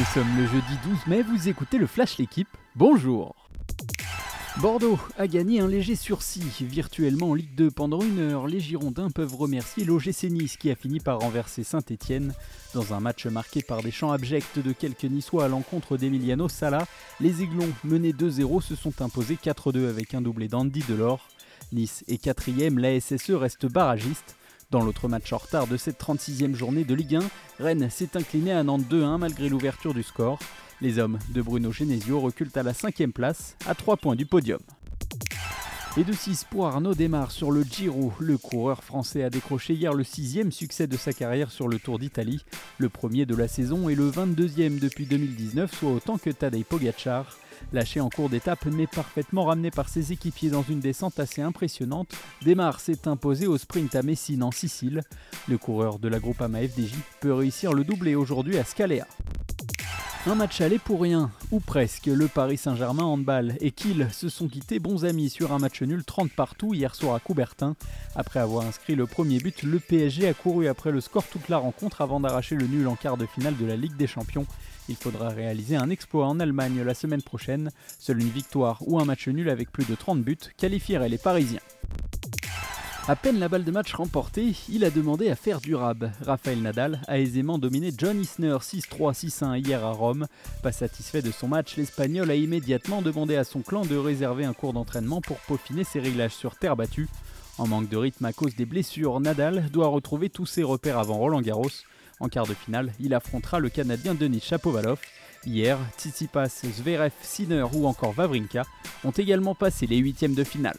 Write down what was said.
Nous sommes le jeudi 12 mai, vous écoutez le Flash L'équipe. Bonjour Bordeaux a gagné un léger sursis virtuellement en Ligue 2 pendant une heure. Les Girondins peuvent remercier l'OGC Nice qui a fini par renverser Saint-Etienne. Dans un match marqué par des chants abjects de quelques Niçois à l'encontre d'Emiliano Sala, les Aiglons menés 2-0 se sont imposés 4-2 avec un doublé d'Andy Delors. Nice est quatrième, la SSE reste barragiste. Dans l'autre match en retard de cette 36e journée de Ligue 1, Rennes s'est incliné à Nantes 2-1 malgré l'ouverture du score. Les hommes de Bruno Genesio reculent à la 5 place, à 3 points du podium. Et de 6 pour Arnaud démarre sur le Giro. Le coureur français a décroché hier le sixième succès de sa carrière sur le Tour d'Italie, le premier de la saison et le 22e depuis 2019, soit autant que Tadej Pogacar. Lâché en cours d'étape mais parfaitement ramené par ses équipiers dans une descente assez impressionnante, Desmar s'est imposé au sprint à Messine en Sicile. Le coureur de la Groupama FDJ peut réussir le doublé aujourd'hui à Scalea. Un match aller pour rien, ou presque. Le Paris Saint-Germain handball et Kiel se sont quittés bons amis sur un match nul 30 partout hier soir à Coubertin. Après avoir inscrit le premier but, le PSG a couru après le score toute la rencontre avant d'arracher le nul en quart de finale de la Ligue des Champions. Il faudra réaliser un exploit en Allemagne la semaine prochaine. Seule une victoire ou un match nul avec plus de 30 buts qualifierait les Parisiens. À peine la balle de match remportée, il a demandé à faire durable. Raphaël Nadal a aisément dominé John Isner 6-3, 6-1 hier à Rome. Pas satisfait de son match, l'Espagnol a immédiatement demandé à son clan de réserver un cours d'entraînement pour peaufiner ses réglages sur terre battue. En manque de rythme à cause des blessures, Nadal doit retrouver tous ses repères avant Roland Garros. En quart de finale, il affrontera le Canadien Denis Chapovalov. Hier, Tsitsipas, Zverev, Sinner ou encore Vavrinka ont également passé les huitièmes de finale.